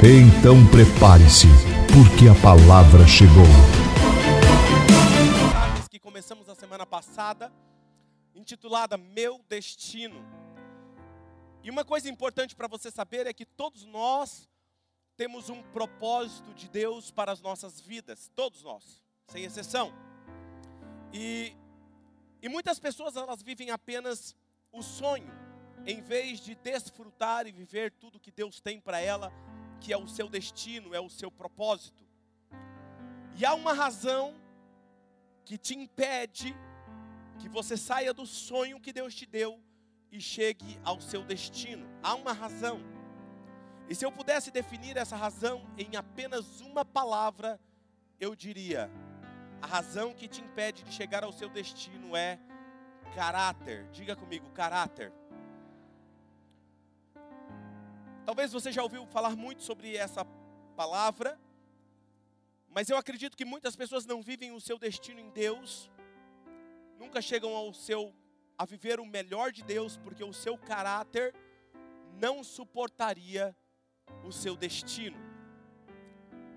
Então prepare-se, porque a palavra chegou. que começamos a semana passada, intitulada Meu Destino. E uma coisa importante para você saber é que todos nós temos um propósito de Deus para as nossas vidas, todos nós, sem exceção. E, e muitas pessoas elas vivem apenas o sonho, em vez de desfrutar e viver tudo que Deus tem para ela que é o seu destino, é o seu propósito. E há uma razão que te impede que você saia do sonho que Deus te deu e chegue ao seu destino. Há uma razão. E se eu pudesse definir essa razão em apenas uma palavra, eu diria: a razão que te impede de chegar ao seu destino é caráter. Diga comigo, caráter. Talvez você já ouviu falar muito sobre essa palavra, mas eu acredito que muitas pessoas não vivem o seu destino em Deus, nunca chegam ao seu a viver o melhor de Deus, porque o seu caráter não suportaria o seu destino.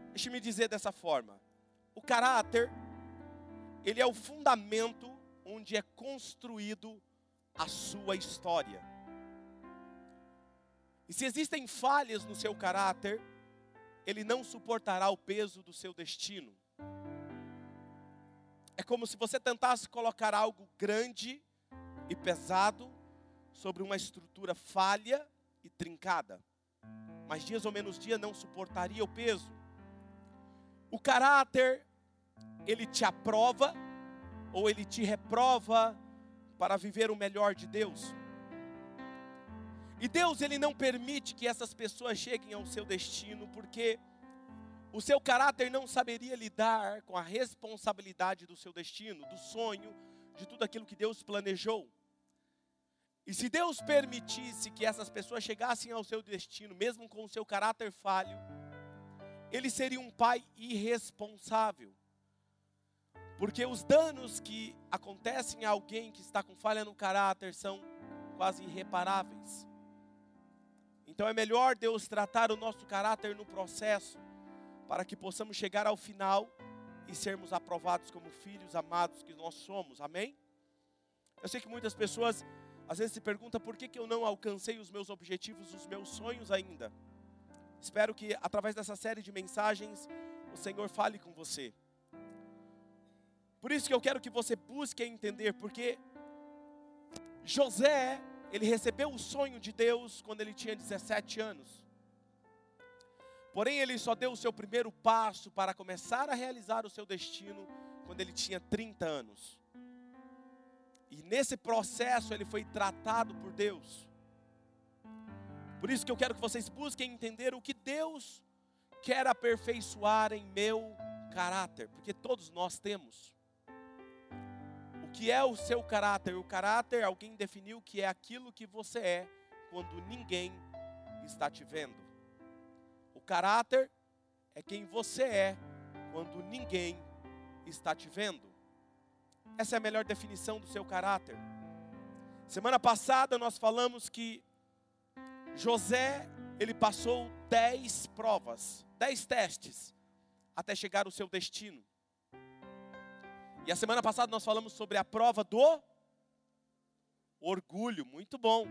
Deixe-me dizer dessa forma: o caráter, ele é o fundamento onde é construído a sua história. E se existem falhas no seu caráter, ele não suportará o peso do seu destino. É como se você tentasse colocar algo grande e pesado sobre uma estrutura falha e trincada. Mas dias ou menos dia não suportaria o peso. O caráter, ele te aprova ou ele te reprova para viver o melhor de Deus. E Deus ele não permite que essas pessoas cheguem ao seu destino porque o seu caráter não saberia lidar com a responsabilidade do seu destino, do sonho, de tudo aquilo que Deus planejou. E se Deus permitisse que essas pessoas chegassem ao seu destino, mesmo com o seu caráter falho, ele seria um pai irresponsável. Porque os danos que acontecem a alguém que está com falha no caráter são quase irreparáveis. Então é melhor Deus tratar o nosso caráter no processo, para que possamos chegar ao final e sermos aprovados como filhos amados que nós somos, amém? Eu sei que muitas pessoas às vezes se perguntam por que, que eu não alcancei os meus objetivos, os meus sonhos ainda. Espero que através dessa série de mensagens o Senhor fale com você. Por isso que eu quero que você busque entender, porque José ele recebeu o sonho de Deus quando ele tinha 17 anos. Porém, ele só deu o seu primeiro passo para começar a realizar o seu destino quando ele tinha 30 anos. E nesse processo ele foi tratado por Deus. Por isso que eu quero que vocês busquem entender o que Deus quer aperfeiçoar em meu caráter, porque todos nós temos que é o seu caráter? O caráter, alguém definiu que é aquilo que você é quando ninguém está te vendo. O caráter é quem você é quando ninguém está te vendo. Essa é a melhor definição do seu caráter. Semana passada nós falamos que José, ele passou dez provas, dez testes, até chegar ao seu destino. E a semana passada nós falamos sobre a prova do orgulho, muito bom.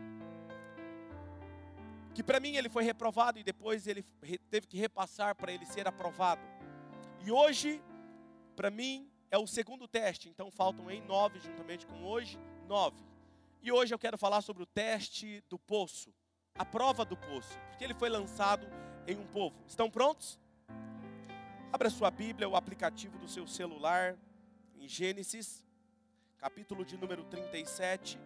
Que para mim ele foi reprovado e depois ele teve que repassar para ele ser aprovado. E hoje, para mim, é o segundo teste, então faltam em nove, juntamente com hoje, nove. E hoje eu quero falar sobre o teste do poço, a prova do poço, porque ele foi lançado em um povo. Estão prontos? Abra sua Bíblia, o aplicativo do seu celular, em Gênesis, capítulo de número 37.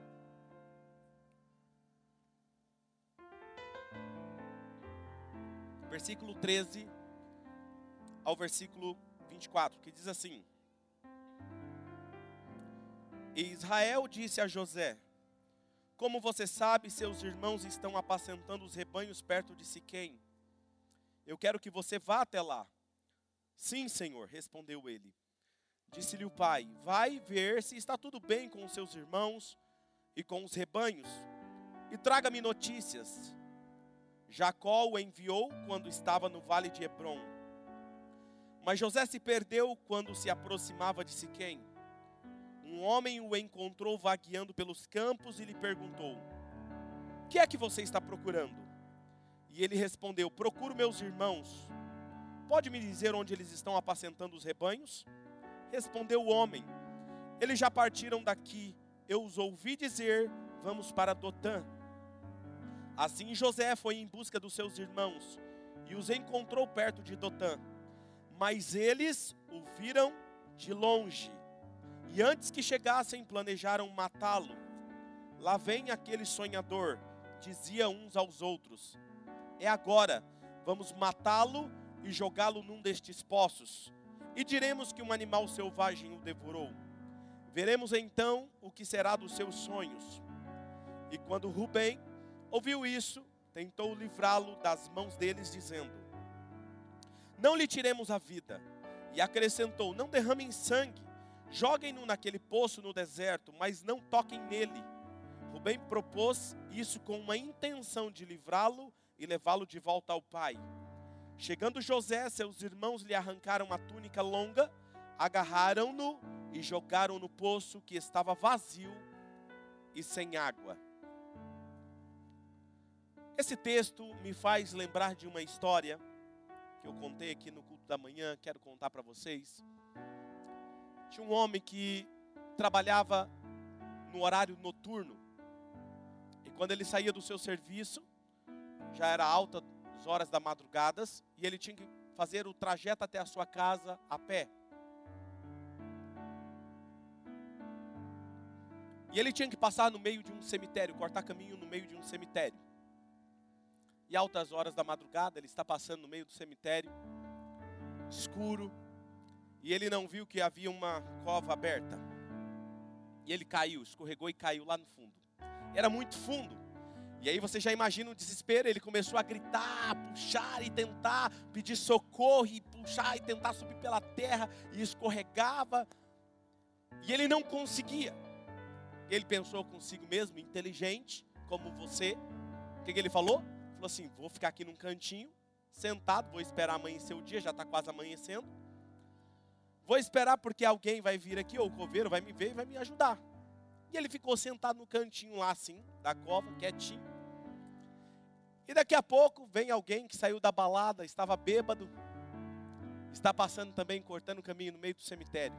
versículo 13 ao versículo 24, que diz assim: E Israel disse a José: Como você sabe, seus irmãos estão apacentando os rebanhos perto de Siquém. Eu quero que você vá até lá. Sim, Senhor, respondeu ele. Disse-lhe o pai: Vai ver se está tudo bem com os seus irmãos e com os rebanhos, e traga-me notícias. Jacó o enviou quando estava no vale de Hebron. Mas José se perdeu quando se aproximava de Siquém. Um homem o encontrou vagueando pelos campos e lhe perguntou: Que é que você está procurando? E ele respondeu: Procuro meus irmãos. Pode me dizer onde eles estão apacentando os rebanhos? Respondeu o homem: Eles já partiram daqui. Eu os ouvi dizer: Vamos para Dotã. Assim José foi em busca dos seus irmãos e os encontrou perto de Dotã. Mas eles o viram de longe. E antes que chegassem, planejaram matá-lo. Lá vem aquele sonhador, dizia uns aos outros: É agora, vamos matá-lo e jogá-lo num destes poços. E diremos que um animal selvagem o devorou. Veremos então o que será dos seus sonhos. E quando Rubem ouviu isso, tentou livrá-lo das mãos deles, dizendo: Não lhe tiremos a vida. E acrescentou: Não derramem sangue, joguem-no naquele poço no deserto, mas não toquem nele. Rubem propôs isso com uma intenção de livrá-lo e levá-lo de volta ao pai. Chegando José, seus irmãos lhe arrancaram uma túnica longa, agarraram-no e jogaram no poço que estava vazio e sem água. Esse texto me faz lembrar de uma história que eu contei aqui no culto da manhã, quero contar para vocês. Tinha um homem que trabalhava no horário noturno. E quando ele saía do seu serviço, já era alta horas da madrugada, e ele tinha que fazer o trajeto até a sua casa a pé. E ele tinha que passar no meio de um cemitério, cortar caminho no meio de um cemitério. E altas horas da madrugada, ele está passando no meio do cemitério, escuro, e ele não viu que havia uma cova aberta. E ele caiu, escorregou e caiu lá no fundo. Era muito fundo. E aí você já imagina o desespero, ele começou a gritar, puxar e tentar pedir socorro e puxar e tentar subir pela terra e escorregava. E ele não conseguia. Ele pensou consigo mesmo, inteligente, como você. O que, que ele falou? Falou assim: vou ficar aqui num cantinho, sentado, vou esperar amanhecer o dia, já está quase amanhecendo. Vou esperar porque alguém vai vir aqui, ou o coveiro vai me ver e vai me ajudar. E ele ficou sentado no cantinho lá assim, da cova, quietinho. E daqui a pouco vem alguém que saiu da balada, estava bêbado, está passando também, cortando o caminho no meio do cemitério.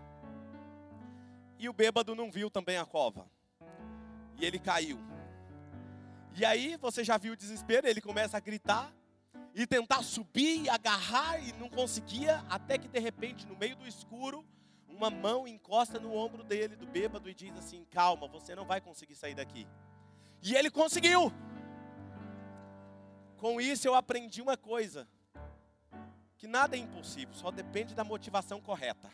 E o bêbado não viu também a cova. E ele caiu. E aí você já viu o desespero, ele começa a gritar e tentar subir agarrar e não conseguia, até que de repente, no meio do escuro, uma mão encosta no ombro dele, do bêbado, e diz assim: Calma, você não vai conseguir sair daqui. E ele conseguiu. Com isso eu aprendi uma coisa: que nada é impossível, só depende da motivação correta.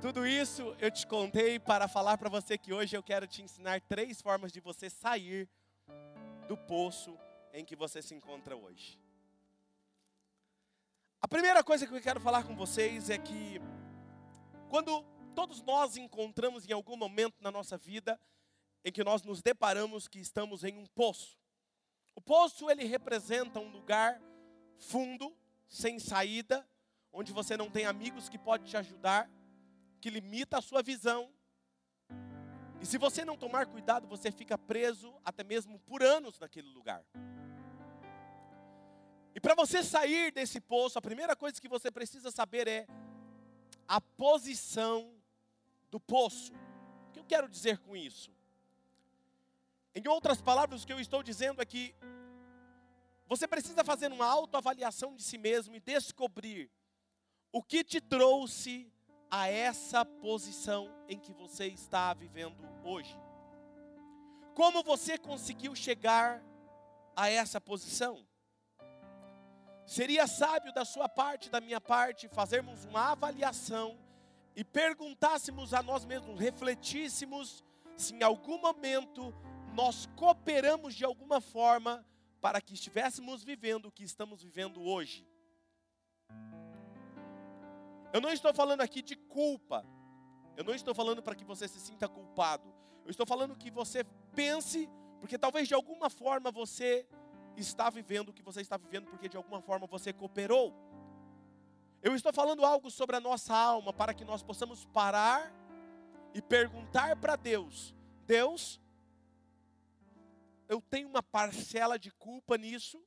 Tudo isso eu te contei para falar para você que hoje eu quero te ensinar três formas de você sair do poço em que você se encontra hoje. A primeira coisa que eu quero falar com vocês é que quando todos nós encontramos em algum momento na nossa vida em que nós nos deparamos que estamos em um poço, o poço ele representa um lugar fundo, sem saída, onde você não tem amigos que podem te ajudar, que limita a sua visão. E se você não tomar cuidado, você fica preso até mesmo por anos naquele lugar. E para você sair desse poço, a primeira coisa que você precisa saber é a posição do poço. O que eu quero dizer com isso? Em outras palavras, o que eu estou dizendo é que você precisa fazer uma autoavaliação de si mesmo e descobrir o que te trouxe a essa posição em que você está vivendo hoje. Como você conseguiu chegar a essa posição? Seria sábio da sua parte, da minha parte, fazermos uma avaliação e perguntássemos a nós mesmos, refletíssemos se em algum momento nós cooperamos de alguma forma para que estivéssemos vivendo o que estamos vivendo hoje. Eu não estou falando aqui de culpa. Eu não estou falando para que você se sinta culpado. Eu estou falando que você pense, porque talvez de alguma forma você está vivendo o que você está vivendo, porque de alguma forma você cooperou. Eu estou falando algo sobre a nossa alma para que nós possamos parar e perguntar para Deus: Deus, eu tenho uma parcela de culpa nisso?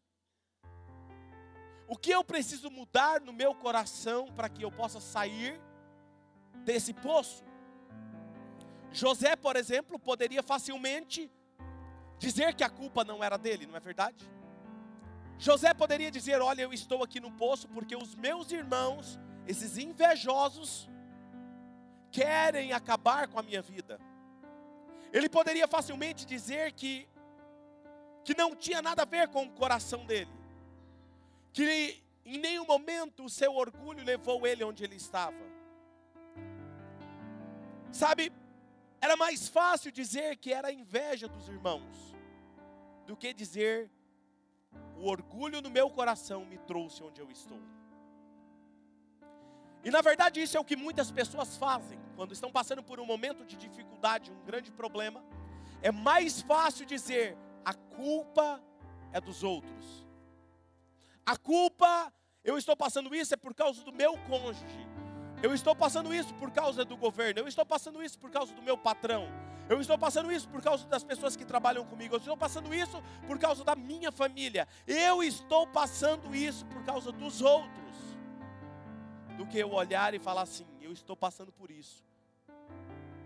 O que eu preciso mudar no meu coração para que eu possa sair desse poço? José, por exemplo, poderia facilmente dizer que a culpa não era dele, não é verdade? José poderia dizer: Olha, eu estou aqui no poço porque os meus irmãos, esses invejosos, querem acabar com a minha vida. Ele poderia facilmente dizer que, que não tinha nada a ver com o coração dele, que em nenhum momento o seu orgulho levou ele onde ele estava. Sabe, era mais fácil dizer que era inveja dos irmãos do que dizer o orgulho no meu coração me trouxe onde eu estou. E na verdade isso é o que muitas pessoas fazem quando estão passando por um momento de dificuldade, um grande problema. É mais fácil dizer a culpa é dos outros. A culpa, eu estou passando isso é por causa do meu cônjuge. Eu estou passando isso por causa do governo. Eu estou passando isso por causa do meu patrão. Eu estou passando isso por causa das pessoas que trabalham comigo. Eu estou passando isso por causa da minha família. Eu estou passando isso por causa dos outros. Do que eu olhar e falar assim: eu estou passando por isso.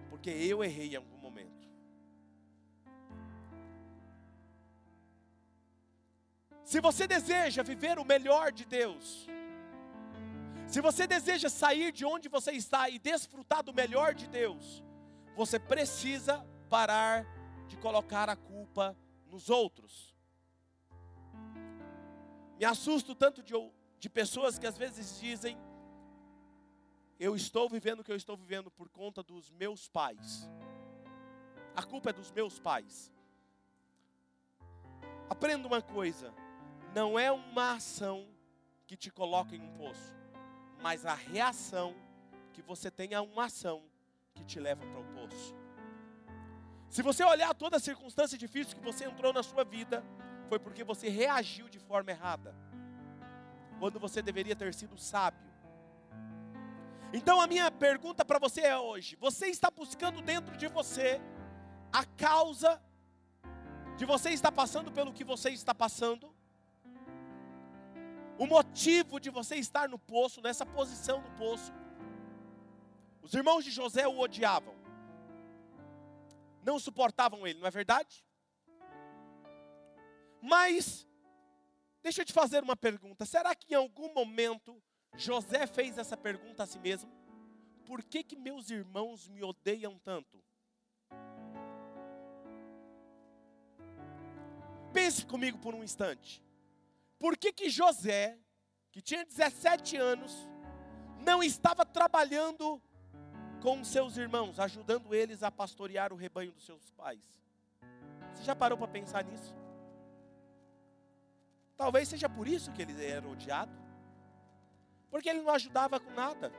Porque eu errei em algum Se você deseja viver o melhor de Deus, se você deseja sair de onde você está e desfrutar do melhor de Deus, você precisa parar de colocar a culpa nos outros. Me assusto tanto de, de pessoas que às vezes dizem: Eu estou vivendo o que eu estou vivendo por conta dos meus pais. A culpa é dos meus pais. Aprenda uma coisa: não é uma ação que te coloca em um poço mas a reação que você tem a uma ação que te leva para o poço. Se você olhar toda a circunstância difícil que você entrou na sua vida, foi porque você reagiu de forma errada, quando você deveria ter sido sábio. Então a minha pergunta para você é hoje: você está buscando dentro de você a causa de você estar passando pelo que você está passando? O motivo de você estar no poço, nessa posição no poço. Os irmãos de José o odiavam, não suportavam ele, não é verdade? Mas, deixa eu te fazer uma pergunta: será que em algum momento José fez essa pergunta a si mesmo? Por que, que meus irmãos me odeiam tanto? Pense comigo por um instante. Por que que José, que tinha 17 anos, não estava trabalhando com seus irmãos, ajudando eles a pastorear o rebanho dos seus pais? Você já parou para pensar nisso? Talvez seja por isso que ele era odiado. Porque ele não ajudava com nada.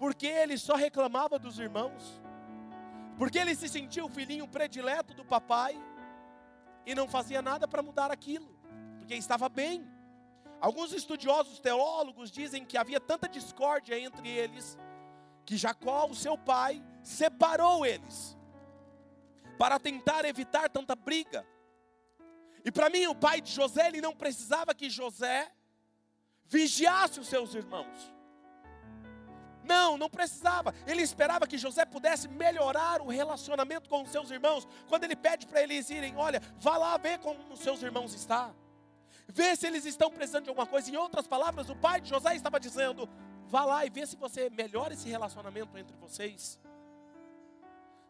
Porque ele só reclamava dos irmãos. Porque ele se sentia o filhinho predileto do papai e não fazia nada para mudar aquilo porque estava bem. Alguns estudiosos teólogos dizem que havia tanta discórdia entre eles que Jacó, o seu pai, separou eles para tentar evitar tanta briga. E para mim, o pai de José, ele não precisava que José vigiasse os seus irmãos. Não, não precisava. Ele esperava que José pudesse melhorar o relacionamento com os seus irmãos. Quando ele pede para eles irem, olha, vá lá ver como os seus irmãos estão vê se eles estão precisando de alguma coisa. Em outras palavras, o pai de José estava dizendo: vá lá e vê se você melhora esse relacionamento entre vocês.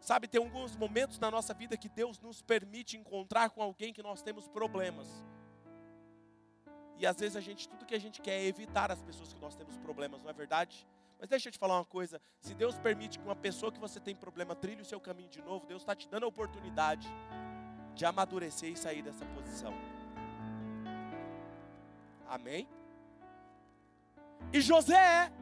Sabe, tem alguns momentos na nossa vida que Deus nos permite encontrar com alguém que nós temos problemas. E às vezes a gente, tudo que a gente quer é evitar as pessoas que nós temos problemas, não é verdade? Mas deixa eu te falar uma coisa: se Deus permite que uma pessoa que você tem problema trilhe o seu caminho de novo, Deus está te dando a oportunidade de amadurecer e sair dessa posição. Amém? E José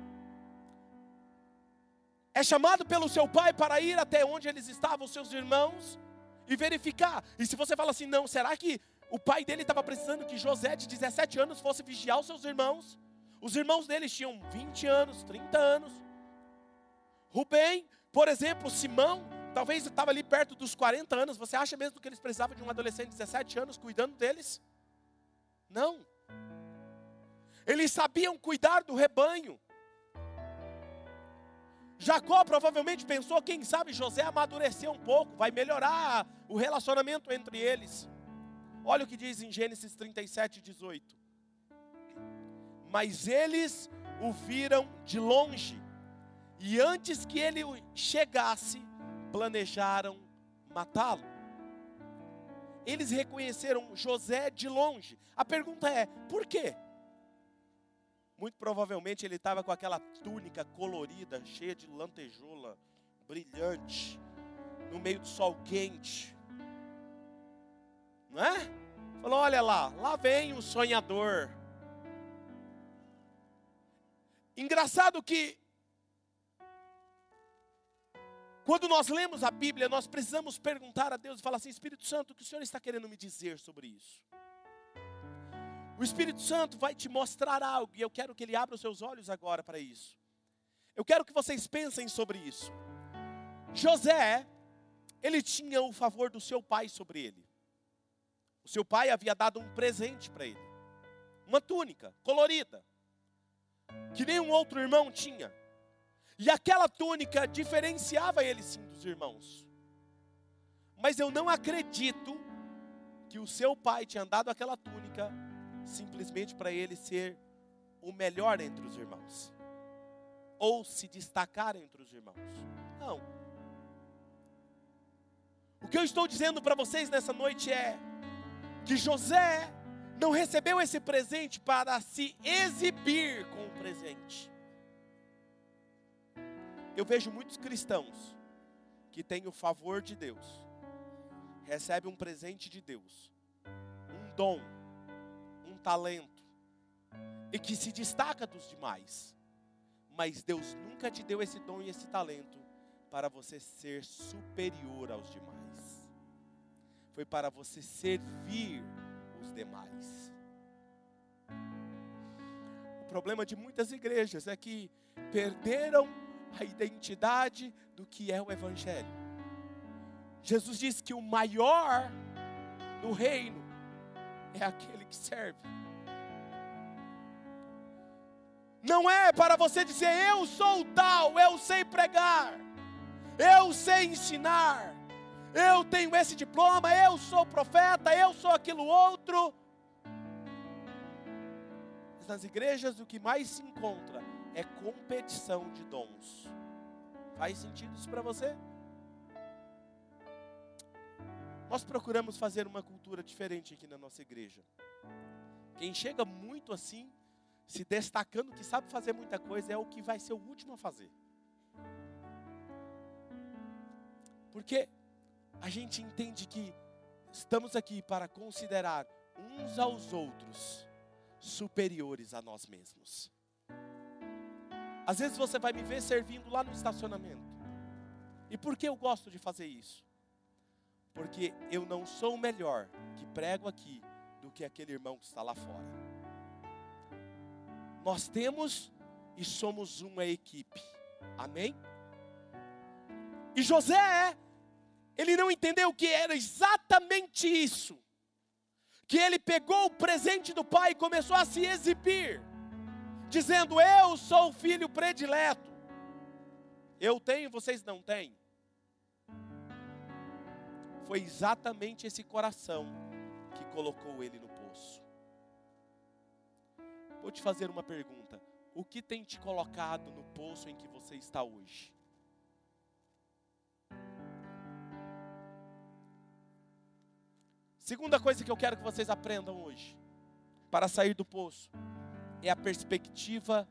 é chamado pelo seu pai para ir até onde eles estavam, seus irmãos, e verificar. E se você fala assim, não, será que o pai dele estava precisando que José, de 17 anos, fosse vigiar os seus irmãos? Os irmãos deles tinham 20 anos, 30 anos. Rubem, por exemplo, Simão, talvez estava ali perto dos 40 anos. Você acha mesmo que eles precisavam de um adolescente de 17 anos cuidando deles? Não. Eles sabiam cuidar do rebanho. Jacó provavelmente pensou, quem sabe José amadureceu um pouco, vai melhorar o relacionamento entre eles. Olha o que diz em Gênesis 37, 18. Mas eles o viram de longe, e antes que ele chegasse, planejaram matá-lo. Eles reconheceram José de longe. A pergunta é: por quê? Muito provavelmente ele estava com aquela túnica colorida, cheia de lantejoula, brilhante, no meio do sol quente. Não é? Falou: olha lá, lá vem o sonhador. Engraçado que quando nós lemos a Bíblia, nós precisamos perguntar a Deus e falar assim: Espírito Santo, o que o Senhor está querendo me dizer sobre isso? O Espírito Santo vai te mostrar algo e eu quero que ele abra os seus olhos agora para isso. Eu quero que vocês pensem sobre isso. José, ele tinha o favor do seu pai sobre ele. O seu pai havia dado um presente para ele, uma túnica colorida, que nenhum outro irmão tinha. E aquela túnica diferenciava ele sim dos irmãos. Mas eu não acredito que o seu pai tinha dado aquela túnica simplesmente para ele ser o melhor entre os irmãos, ou se destacar entre os irmãos. Não. O que eu estou dizendo para vocês nessa noite é que José não recebeu esse presente para se exibir com o presente. Eu vejo muitos cristãos que têm o favor de Deus, recebem um presente de Deus, um dom, talento e que se destaca dos demais. Mas Deus nunca te deu esse dom e esse talento para você ser superior aos demais. Foi para você servir os demais. O problema de muitas igrejas é que perderam a identidade do que é o Evangelho. Jesus disse que o maior no reino é aquele que serve. Não é para você dizer, eu sou tal, eu sei pregar, eu sei ensinar, eu tenho esse diploma, eu sou profeta, eu sou aquilo outro. Mas nas igrejas o que mais se encontra é competição de dons. Faz sentido isso para você? Nós procuramos fazer uma cultura diferente aqui na nossa igreja. Quem chega muito assim, se destacando que sabe fazer muita coisa, é o que vai ser o último a fazer. Porque a gente entende que estamos aqui para considerar uns aos outros superiores a nós mesmos. Às vezes você vai me ver servindo lá no estacionamento. E por que eu gosto de fazer isso? Porque eu não sou melhor que prego aqui do que aquele irmão que está lá fora. Nós temos e somos uma equipe, amém? E José, ele não entendeu que era exatamente isso, que ele pegou o presente do pai e começou a se exibir, dizendo: Eu sou o filho predileto, eu tenho, vocês não têm foi exatamente esse coração que colocou ele no poço. Vou te fazer uma pergunta: o que tem te colocado no poço em que você está hoje? Segunda coisa que eu quero que vocês aprendam hoje. para sair do poço é a perspectiva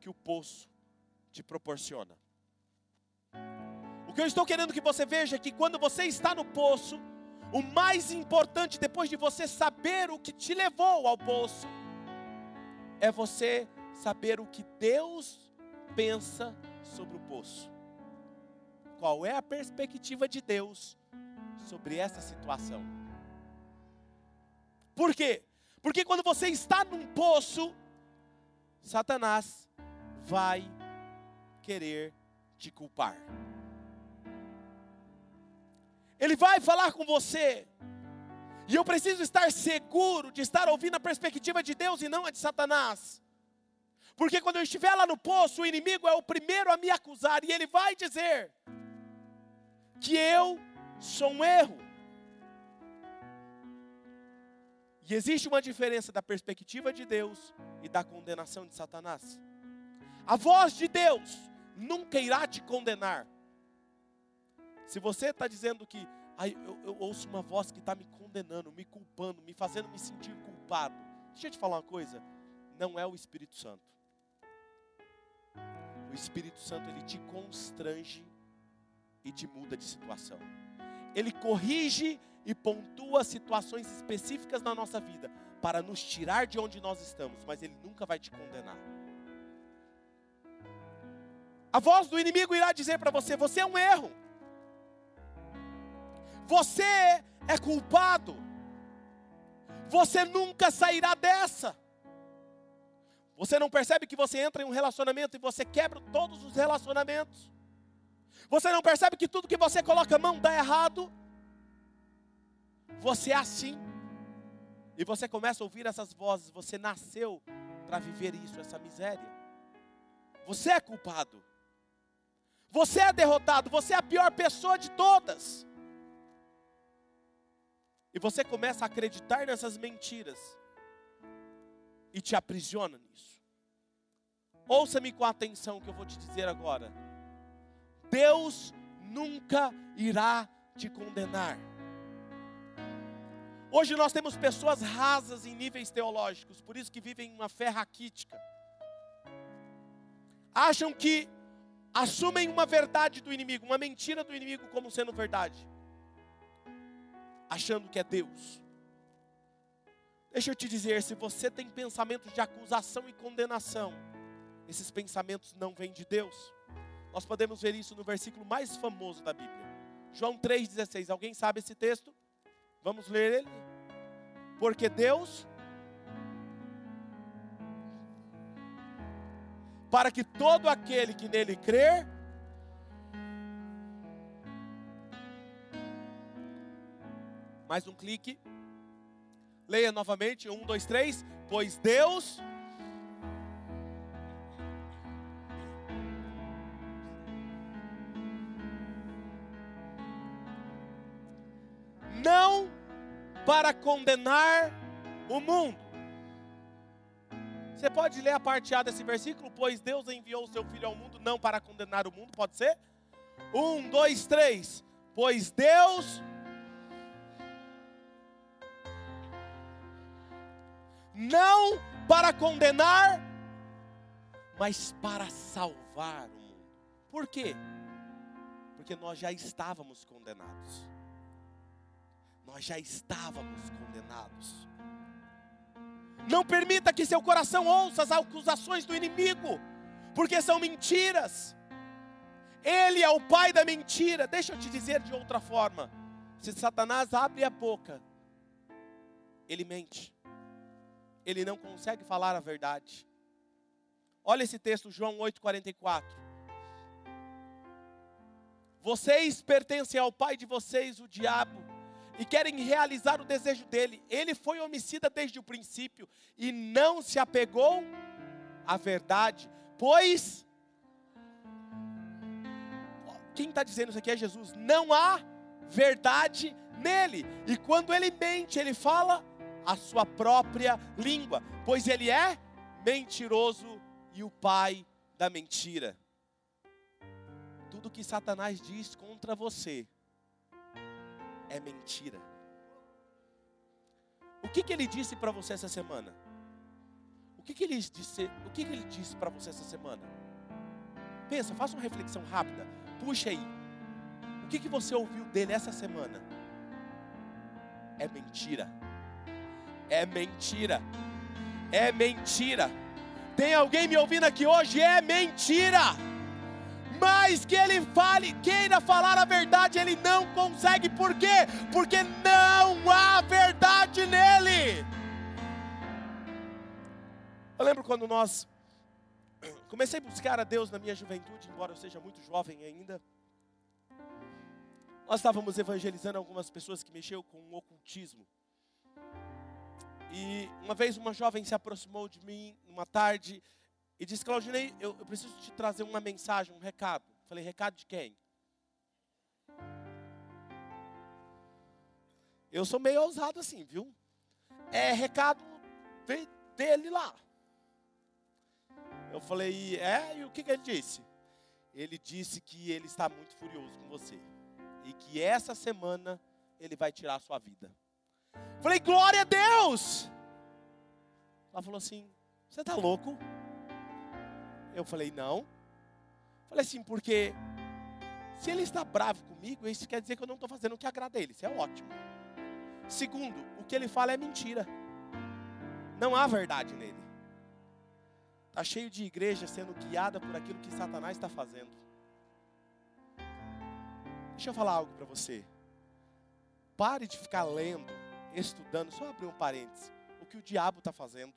que o poço te proporciona. Que eu estou querendo que você veja é que quando você está no poço, o mais importante depois de você saber o que te levou ao poço, é você saber o que Deus pensa sobre o poço. Qual é a perspectiva de Deus sobre essa situação? Por quê? Porque quando você está num poço, Satanás vai querer te culpar. Ele vai falar com você. E eu preciso estar seguro de estar ouvindo a perspectiva de Deus e não a de Satanás. Porque quando eu estiver lá no poço, o inimigo é o primeiro a me acusar e ele vai dizer que eu sou um erro. E existe uma diferença da perspectiva de Deus e da condenação de Satanás. A voz de Deus nunca irá te condenar. Se você está dizendo que eu, eu, ouço uma voz que está me condenando, me culpando, me fazendo me sentir culpado, deixa eu te falar uma coisa: não é o Espírito Santo. O Espírito Santo ele te constrange e te muda de situação. Ele corrige e pontua situações específicas na nossa vida para nos tirar de onde nós estamos, mas ele nunca vai te condenar. A voz do inimigo irá dizer para você: você é um erro. Você é culpado. Você nunca sairá dessa. Você não percebe que você entra em um relacionamento e você quebra todos os relacionamentos. Você não percebe que tudo que você coloca a mão dá errado. Você é assim. E você começa a ouvir essas vozes. Você nasceu para viver isso, essa miséria. Você é culpado. Você é derrotado. Você é a pior pessoa de todas. E você começa a acreditar nessas mentiras. E te aprisiona nisso. Ouça-me com atenção que eu vou te dizer agora. Deus nunca irá te condenar. Hoje nós temos pessoas rasas em níveis teológicos, por isso que vivem uma fé raquítica. Acham que assumem uma verdade do inimigo, uma mentira do inimigo como sendo verdade, achando que é Deus. Deixa eu te dizer, se você tem pensamentos de acusação e condenação, esses pensamentos não vêm de Deus. Nós podemos ver isso no versículo mais famoso da Bíblia. João 3,16. Alguém sabe esse texto? Vamos ler ele? Porque Deus, para que todo aquele que nele crer, mais um clique, leia novamente, um, dois, três, pois Deus para condenar o mundo. Você pode ler a parte A desse versículo? Pois Deus enviou o seu Filho ao mundo não para condenar o mundo, pode ser? Um, dois, três. Pois Deus. Não para condenar, mas para salvar o mundo. Por quê? Porque nós já estávamos condenados nós já estávamos condenados. Não permita que seu coração ouça as acusações do inimigo, porque são mentiras. Ele é o pai da mentira. Deixa eu te dizer de outra forma: se Satanás abre a boca, ele mente, ele não consegue falar a verdade. Olha esse texto, João 8,44. Vocês pertencem ao pai de vocês, o diabo e querem realizar o desejo dele. Ele foi homicida desde o princípio e não se apegou à verdade, pois. Quem está dizendo isso aqui é Jesus. Não há verdade nele. E quando ele mente, ele fala a sua própria língua, pois ele é mentiroso e o pai da mentira. Tudo que Satanás diz contra você é mentira. O que, que ele disse para você essa semana? que, que ele disse? O que, que ele disse para você essa semana? Pensa, faça uma reflexão rápida. Puxa aí. O que, que você ouviu dele essa semana? É mentira. É mentira. É mentira. Tem alguém me ouvindo aqui hoje? É mentira. Mas que ele fale, queira falar a verdade, ele não consegue. Por quê? Porque não há verdade nele. Eu lembro quando nós comecei a buscar a Deus na minha juventude, embora eu seja muito jovem ainda. Nós estávamos evangelizando algumas pessoas que mexeu com o ocultismo. E uma vez uma jovem se aproximou de mim numa tarde e disse: Claudinei, eu, eu preciso te trazer uma mensagem, um recado. Falei: recado de quem? Eu sou meio ousado assim, viu? É recado dele lá. Eu falei: é? E o que, que ele disse? Ele disse que ele está muito furioso com você e que essa semana ele vai tirar a sua vida. Falei, glória a Deus. Ela falou assim: Você está louco? Eu falei, não. Falei assim, porque se ele está bravo comigo, isso quer dizer que eu não estou fazendo o que agrada a ele. Isso é ótimo. Segundo, o que ele fala é mentira. Não há verdade nele. Está cheio de igreja sendo guiada por aquilo que Satanás está fazendo. Deixa eu falar algo para você. Pare de ficar lendo estudando, só abrir um parênteses, o que o diabo está fazendo.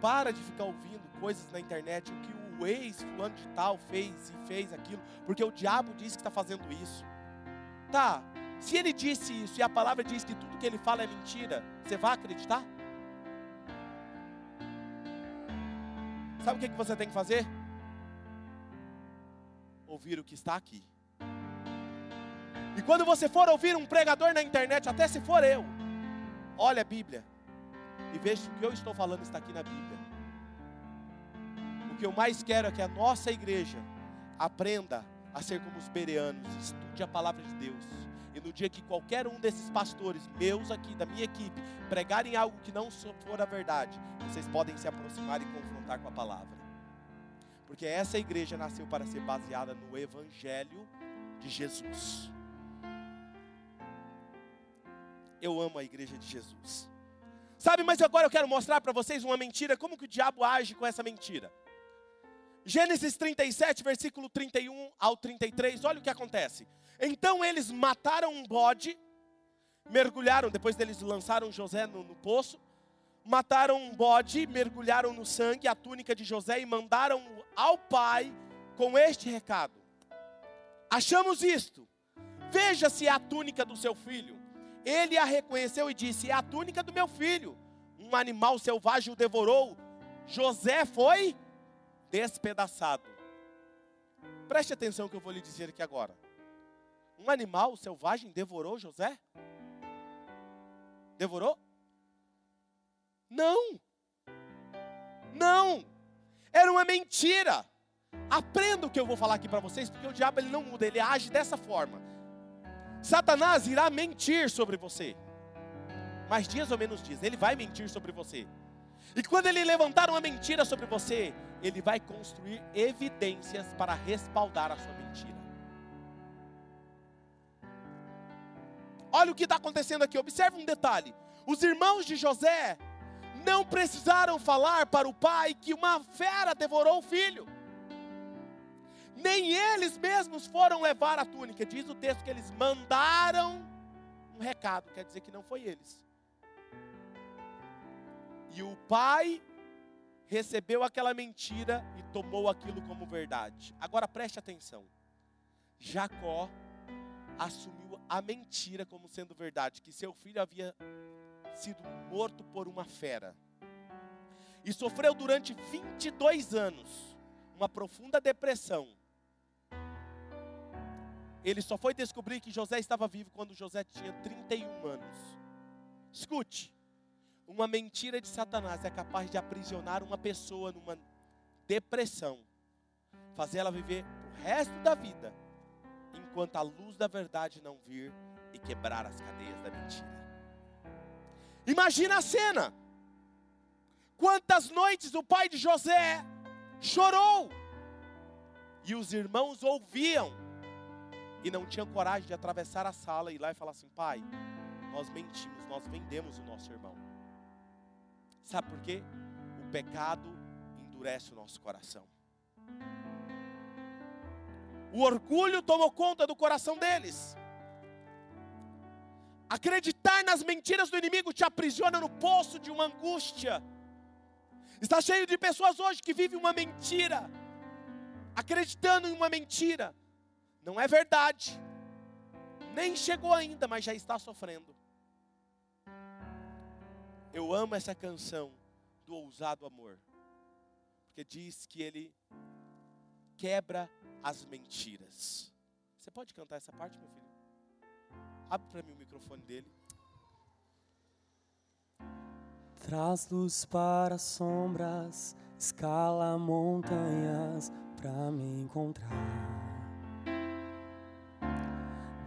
Para de ficar ouvindo coisas na internet, o que o ex fulano de tal fez e fez aquilo, porque o diabo disse que está fazendo isso. Tá, se ele disse isso e a palavra diz que tudo que ele fala é mentira, você vai acreditar? Sabe o que, você tem que fazer? Ouvir o que está aqui. E quando você for ouvir um pregador na internet, até se for eu, olha a Bíblia e veja o que eu estou falando está aqui na Bíblia. O que eu mais quero é que a nossa igreja aprenda a ser como os bereanos, estude a palavra de Deus. E no dia que qualquer um desses pastores, meus aqui, da minha equipe, pregarem algo que não for a verdade, vocês podem se aproximar e confrontar com a palavra. Porque essa igreja nasceu para ser baseada no Evangelho de Jesus. Eu amo a igreja de Jesus. Sabe, mas agora eu quero mostrar para vocês uma mentira, como que o diabo age com essa mentira. Gênesis 37, versículo 31 ao 33, olha o que acontece. Então eles mataram um bode, mergulharam, depois deles lançaram José no, no poço, mataram um bode, mergulharam no sangue, a túnica de José e mandaram ao pai com este recado: Achamos isto, veja se é a túnica do seu filho. Ele a reconheceu e disse: É a túnica do meu filho. Um animal selvagem o devorou. José foi despedaçado. Preste atenção que eu vou lhe dizer aqui agora. Um animal selvagem devorou José? Devorou? Não. Não. Era uma mentira. Aprenda o que eu vou falar aqui para vocês, porque o diabo ele não muda, ele age dessa forma. Satanás irá mentir sobre você. Mais dias ou menos dias, ele vai mentir sobre você. E quando ele levantar uma mentira sobre você, ele vai construir evidências para respaldar a sua mentira. Olha o que está acontecendo aqui, observe um detalhe: os irmãos de José não precisaram falar para o pai que uma fera devorou o filho nem eles mesmos foram levar a túnica. Diz o texto que eles mandaram um recado, quer dizer que não foi eles. E o pai recebeu aquela mentira e tomou aquilo como verdade. Agora preste atenção. Jacó assumiu a mentira como sendo verdade, que seu filho havia sido morto por uma fera. E sofreu durante 22 anos uma profunda depressão ele só foi descobrir que José estava vivo quando José tinha 31 anos. Escute, uma mentira de Satanás é capaz de aprisionar uma pessoa numa depressão, fazer ela viver o resto da vida, enquanto a luz da verdade não vir e quebrar as cadeias da mentira. Imagina a cena. Quantas noites o pai de José chorou, e os irmãos ouviam, e não tinham coragem de atravessar a sala e ir lá e falar assim: pai, nós mentimos, nós vendemos o nosso irmão. Sabe por quê? O pecado endurece o nosso coração. O orgulho tomou conta do coração deles. Acreditar nas mentiras do inimigo te aprisiona no poço de uma angústia. Está cheio de pessoas hoje que vivem uma mentira, acreditando em uma mentira. Não é verdade. Nem chegou ainda, mas já está sofrendo. Eu amo essa canção do ousado amor, porque diz que ele quebra as mentiras. Você pode cantar essa parte, meu filho? Abre para mim o microfone dele. Traz luz para sombras, escala montanhas para me encontrar.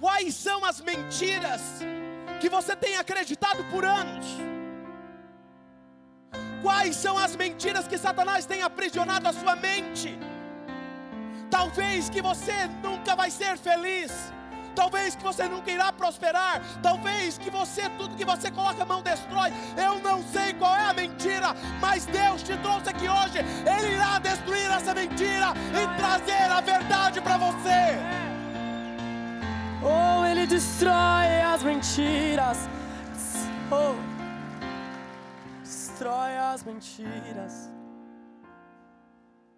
Quais são as mentiras que você tem acreditado por anos? Quais são as mentiras que Satanás tem aprisionado a sua mente? Talvez que você nunca vai ser feliz talvez que você nunca irá prosperar, talvez que você, tudo que você coloca a mão destrói. Eu não sei qual é a mentira, mas Deus te trouxe aqui hoje, Ele irá destruir essa mentira e trazer a verdade para você. Oh, Ele destrói as mentiras. Oh, destrói as mentiras.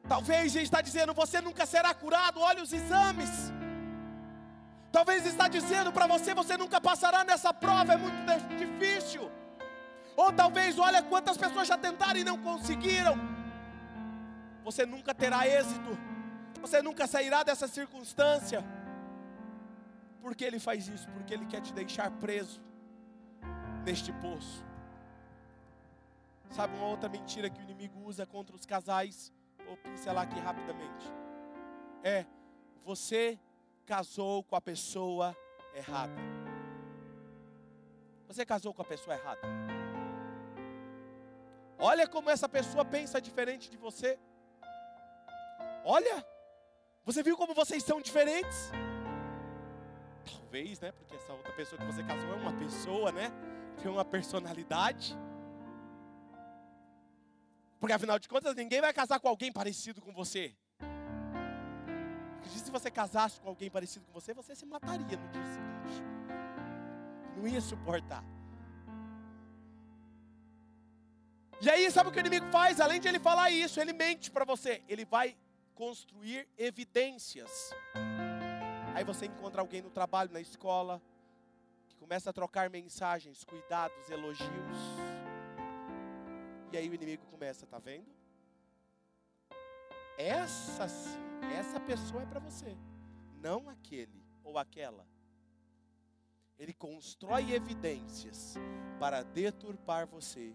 Talvez Ele está dizendo: você nunca será curado. Olha os exames. Talvez está dizendo para você, você nunca passará nessa prova, é muito difícil. Ou talvez, olha quantas pessoas já tentaram e não conseguiram. Você nunca terá êxito. Você nunca sairá dessa circunstância. Por que ele faz isso? Porque ele quer te deixar preso neste poço. Sabe uma outra mentira que o inimigo usa contra os casais? Vou pincelar aqui rapidamente. É, você casou com a pessoa errada. Você casou com a pessoa errada. Olha como essa pessoa pensa diferente de você. Olha, você viu como vocês são diferentes? Talvez, né? Porque essa outra pessoa que você casou é uma pessoa, né? Tem uma personalidade. Porque afinal de contas, ninguém vai casar com alguém parecido com você se você casasse com alguém parecido com você, você se mataria no dia seguinte. Não ia suportar. E aí, sabe o que o inimigo faz? Além de ele falar isso, ele mente para você. Ele vai construir evidências. Aí você encontra alguém no trabalho, na escola, que começa a trocar mensagens, cuidados, elogios. E aí o inimigo começa, tá vendo? Essa essa pessoa é para você, não aquele ou aquela. Ele constrói evidências para deturpar você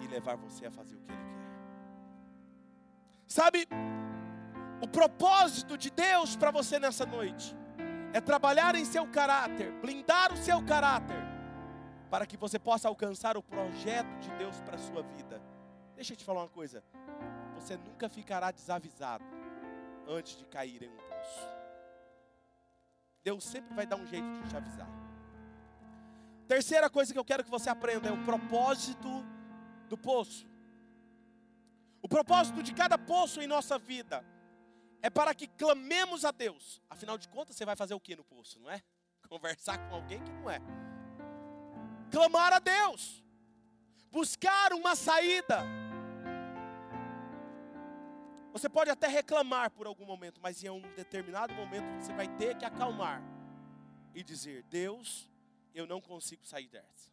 e levar você a fazer o que ele quer. Sabe, o propósito de Deus para você nessa noite é trabalhar em seu caráter, blindar o seu caráter, para que você possa alcançar o projeto de Deus para a sua vida. Deixa eu te falar uma coisa: você nunca ficará desavisado antes de cair em um poço. Deus sempre vai dar um jeito de te avisar. Terceira coisa que eu quero que você aprenda é o propósito do poço. O propósito de cada poço em nossa vida é para que clamemos a Deus. Afinal de contas, você vai fazer o que no poço, não é? Conversar com alguém que não é. Clamar a Deus. Buscar uma saída você pode até reclamar por algum momento, mas em um determinado momento você vai ter que acalmar e dizer: Deus, eu não consigo sair dessa.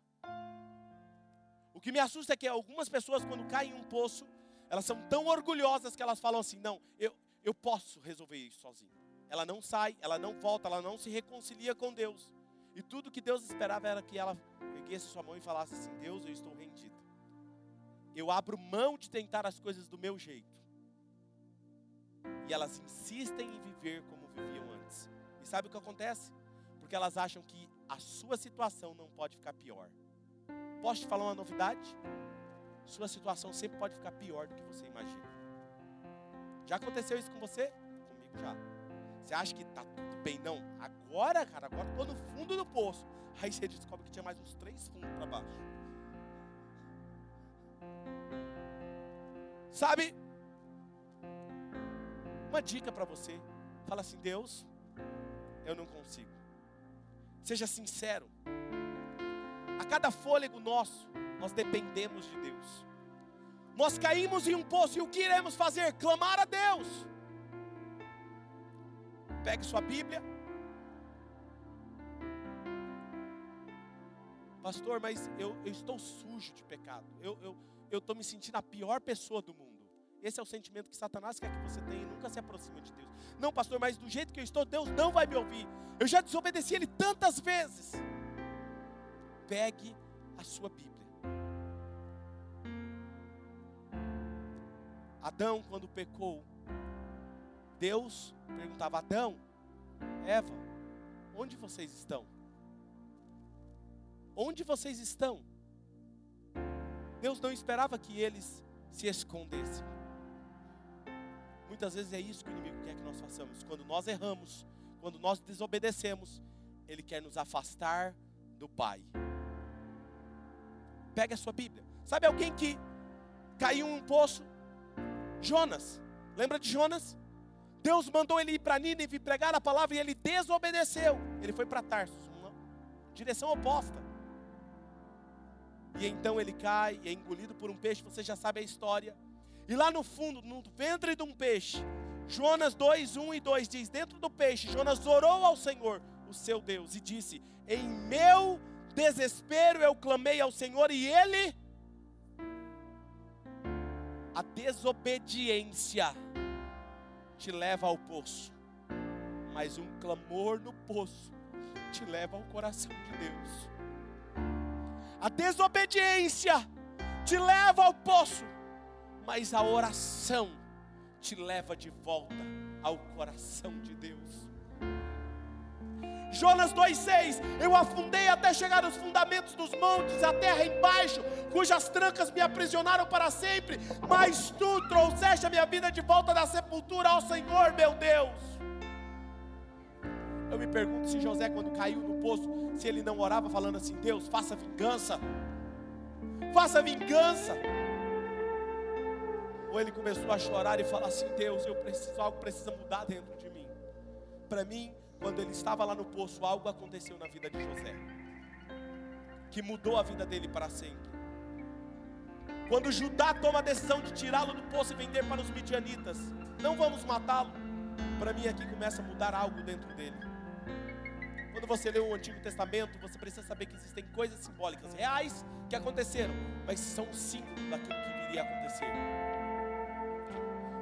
O que me assusta é que algumas pessoas, quando caem em um poço, Elas são tão orgulhosas que elas falam assim: não, eu, eu posso resolver isso sozinho. Ela não sai, ela não volta, ela não se reconcilia com Deus. E tudo que Deus esperava era que ela erguesse sua mão e falasse assim: Deus, eu estou rendida. Eu abro mão de tentar as coisas do meu jeito. E elas insistem em viver como viviam antes. E sabe o que acontece? Porque elas acham que a sua situação não pode ficar pior. Posso te falar uma novidade? Sua situação sempre pode ficar pior do que você imagina. Já aconteceu isso com você? Comigo já. Você acha que tá tudo bem? Não. Agora, cara, agora estou no fundo do poço. Aí você descobre que tinha mais uns três fundos para baixo. Sabe? Uma dica para você. Fala assim, Deus, eu não consigo. Seja sincero. A cada fôlego nosso, nós dependemos de Deus. Nós caímos em um poço e o que iremos fazer? Clamar a Deus. Pegue sua Bíblia. Pastor, mas eu, eu estou sujo de pecado. Eu estou me sentindo a pior pessoa do mundo. Esse é o sentimento que Satanás quer que você tenha e nunca se aproxime de Deus. Não, pastor, mas do jeito que eu estou, Deus não vai me ouvir. Eu já desobedeci Ele tantas vezes. Pegue a sua Bíblia. Adão, quando pecou, Deus perguntava: Adão, Eva, onde vocês estão? Onde vocês estão? Deus não esperava que eles se escondessem. Muitas vezes é isso que o inimigo quer que nós façamos. Quando nós erramos, quando nós desobedecemos, ele quer nos afastar do Pai. Pegue a sua Bíblia. Sabe alguém que caiu em um poço? Jonas. Lembra de Jonas? Deus mandou ele ir para Nínive pregar a palavra e ele desobedeceu. Ele foi para Tarsus, uma direção oposta. E então ele cai e é engolido por um peixe, você já sabe a história. E lá no fundo, no ventre de um peixe, Jonas 2, 1 e 2 diz: Dentro do peixe, Jonas orou ao Senhor, o seu Deus, e disse: Em meu desespero eu clamei ao Senhor e ele. A desobediência te leva ao poço, mas um clamor no poço te leva ao coração de Deus. A desobediência te leva ao poço, mas a oração te leva de volta ao coração de Deus. Jonas 2,6: Eu afundei até chegar aos fundamentos dos montes, a terra embaixo, cujas trancas me aprisionaram para sempre, mas tu trouxeste a minha vida de volta da sepultura ao Senhor, meu Deus. Eu me pergunto se José, quando caiu no poço, se ele não orava falando assim: Deus, faça vingança, faça vingança. Ou ele começou a chorar e falar assim: Deus, eu preciso, algo precisa mudar dentro de mim. Para mim, quando ele estava lá no poço, algo aconteceu na vida de José, que mudou a vida dele para sempre. Quando Judá toma a decisão de tirá-lo do poço e vender para os midianitas, não vamos matá-lo. Para mim aqui começa a mudar algo dentro dele. Quando você lê o Antigo Testamento, você precisa saber que existem coisas simbólicas reais que aconteceram, mas são um símbolo daquilo que viria a acontecer.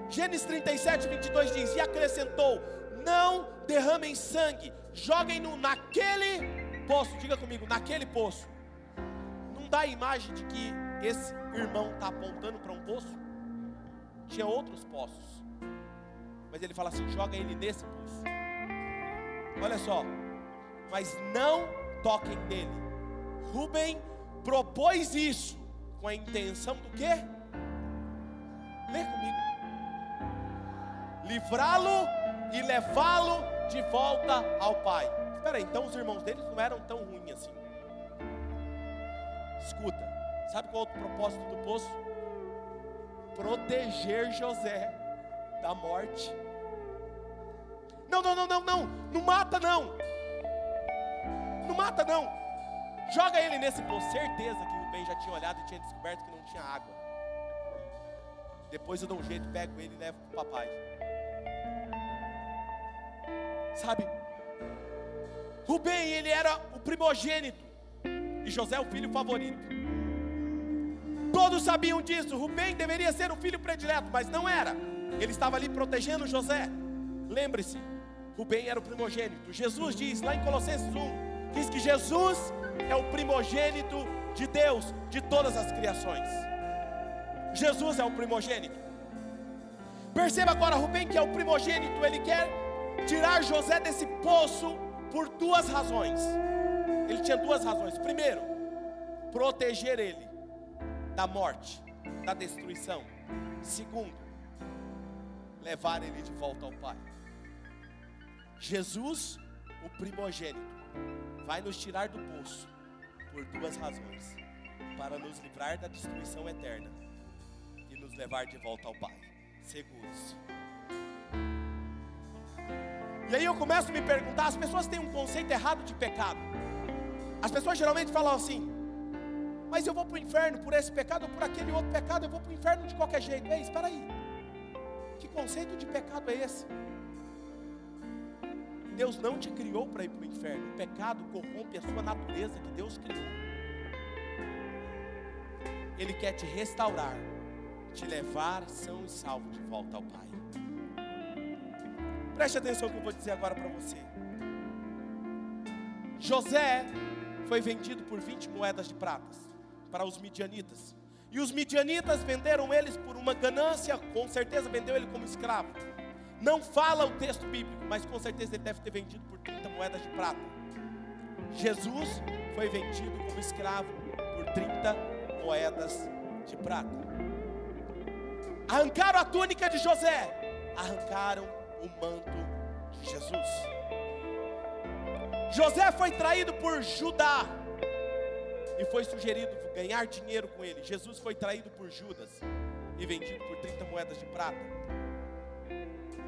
Gênesis 37, 22 diz: E acrescentou: não derramem sangue, joguem-no naquele poço. Diga comigo, naquele poço. Não dá a imagem de que esse irmão está apontando para um poço? Tinha outros poços. Mas ele fala assim: joga ele nesse poço. Olha só, mas não toquem nele. Rubem propôs isso com a intenção do quê? Lê comigo. Livrá-lo e levá-lo de volta ao pai. Espera aí, então os irmãos deles não eram tão ruins assim. Escuta, sabe qual é o propósito do poço? Proteger José da morte. Não, não, não, não, não, não mata não. Não mata não. Joga ele nesse poço. Certeza que o bem já tinha olhado e tinha descoberto que não tinha água. Depois eu dou um jeito, pego ele e levo para o papai. Sabe? Rubem, ele era o primogênito. E José, o filho favorito. Todos sabiam disso. Rubem deveria ser o filho predileto, mas não era. Ele estava ali protegendo José. Lembre-se, Rubem era o primogênito. Jesus diz lá em Colossenses 1, diz que Jesus é o primogênito de Deus, de todas as criações. Jesus é o primogênito. Perceba agora, Rubem, que é o primogênito, ele quer tirar José desse poço por duas razões. Ele tinha duas razões. Primeiro, proteger ele da morte, da destruição. Segundo, levar ele de volta ao Pai. Jesus, o primogênito, vai nos tirar do poço por duas razões: para nos livrar da destruição eterna e nos levar de volta ao Pai, seguros. E aí eu começo a me perguntar: as pessoas têm um conceito errado de pecado. As pessoas geralmente falam assim: mas eu vou para o inferno por esse pecado ou por aquele outro pecado, eu vou para o inferno de qualquer jeito. Ei, espera aí. Que conceito de pecado é esse? Deus não te criou para ir para o inferno. O pecado corrompe a sua natureza que Deus criou. Ele quer te restaurar, te levar são e salvo de volta ao Pai. Preste atenção no que eu vou dizer agora para você. José foi vendido por 20 moedas de pratas para os midianitas. E os midianitas venderam eles por uma ganância, com certeza vendeu ele como escravo. Não fala o texto bíblico, mas com certeza ele deve ter vendido por 30 moedas de prata. Jesus foi vendido como escravo por 30 moedas de prata. Arrancaram a túnica de José, arrancaram o manto de Jesus. José foi traído por Judá e foi sugerido ganhar dinheiro com ele. Jesus foi traído por Judas e vendido por 30 moedas de prata.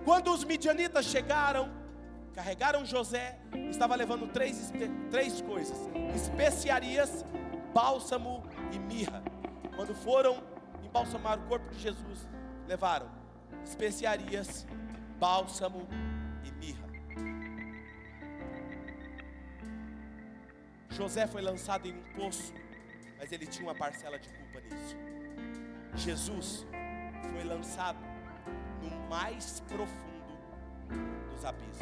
Quando os midianitas chegaram, carregaram José, estava levando três, três coisas: especiarias, bálsamo e mirra. Quando foram embalsamar o corpo de Jesus, levaram especiarias, bálsamo e mirra. José foi lançado em um poço, mas ele tinha uma parcela de culpa nisso. Jesus foi lançado no mais profundo dos abismos.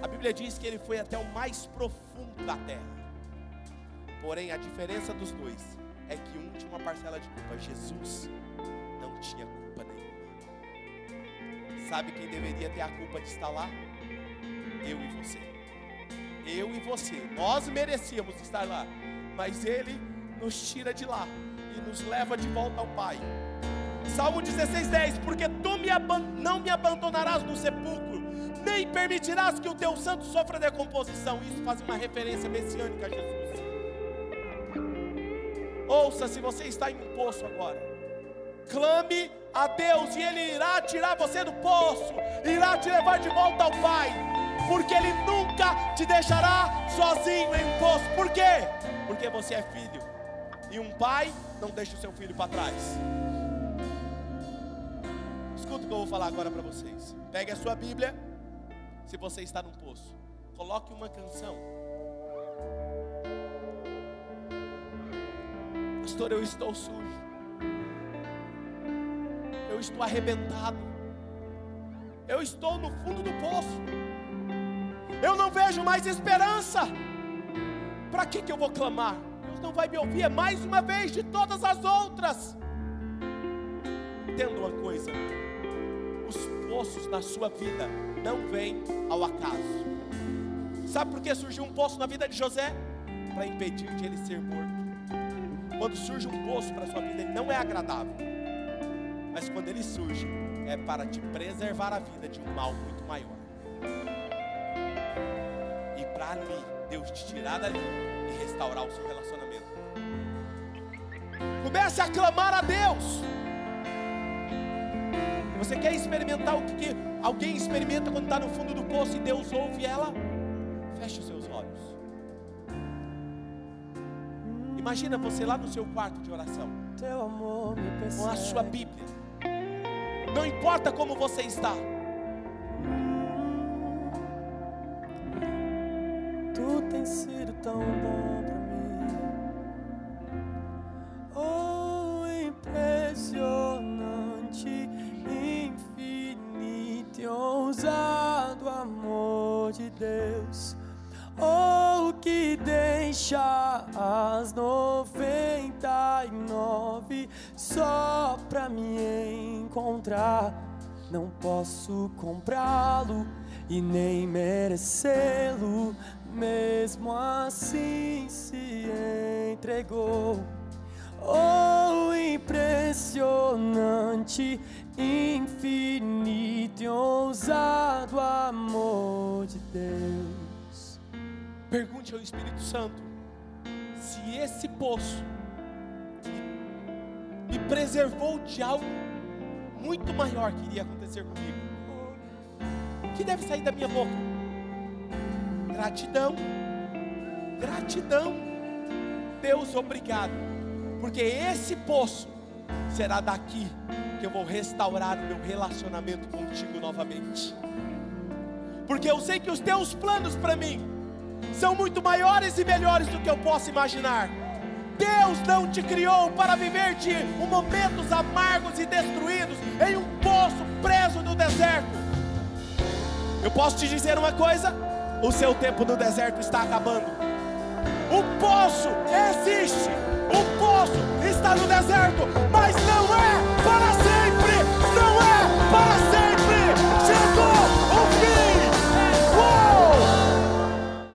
A Bíblia diz que ele foi até o mais profundo da terra. Porém, a diferença dos dois é que um tinha uma parcela de culpa, Jesus não tinha culpa nenhuma. Sabe quem deveria ter a culpa de estar lá? Eu e você. Eu e você. Nós merecíamos estar lá, mas ele nos tira de lá e nos leva de volta ao Pai. Salmo 16, 10: Porque tu me não me abandonarás no sepulcro, nem permitirás que o teu santo sofra decomposição. Isso faz uma referência messiânica a Jesus. Ouça, se você está em um poço agora, clame a Deus e Ele irá tirar você do poço, irá te levar de volta ao Pai, porque Ele nunca te deixará sozinho em um poço. Por quê? Porque você é filho, e um pai não deixa o seu filho para trás. Escuta o que eu vou falar agora para vocês. Pegue a sua Bíblia. Se você está num poço, coloque uma canção. Pastor, eu estou sujo. Eu estou arrebentado. Eu estou no fundo do poço. Eu não vejo mais esperança. Para que, que eu vou clamar? Deus não vai me ouvir é mais uma vez de todas as outras. Entenda uma coisa: os poços na sua vida não vêm ao acaso. Sabe por que surgiu um poço na vida de José? Para impedir de ele ser morto. Quando surge um poço para a sua vida, ele não é agradável. Mas quando ele surge, é para te preservar a vida de um mal muito maior. E para ali, Deus te tirar dali e restaurar o seu relacionamento. Comece a clamar a Deus. Você quer experimentar o que alguém experimenta quando está no fundo do poço e Deus ouve ela? Feche os seus olhos. Imagina você lá no seu quarto de oração, com a sua Bíblia não importa como você está. Tu tens sido tão bom pra mim. Oh, impressionante, infinito e ousado amor de Deus. Oh, que deixa as noventa e nove só pra mim encontrar. Não posso comprá-lo e nem merecê-lo, mesmo assim se entregou. Oh, impressionante, infinito e ousado amor de Deus. Pergunte ao Espírito Santo se esse poço me, preservou de algo muito maior que iria acontecer comigo. O que deve sair da minha boca? Gratidão, gratidão. Deus, obrigado, porque esse poço será daqui que eu vou restaurar o meu relacionamento contigo novamente. Porque eu sei que os teus planos para mim são muito maiores e melhores do que eu posso imaginar. Deus não te criou para viver de momentos amargos e destruídos em um poço preso no deserto. Eu posso te dizer uma coisa: o seu tempo no deserto está acabando. O poço existe, o poço está no deserto, mas não é para sempre, não é para sempre.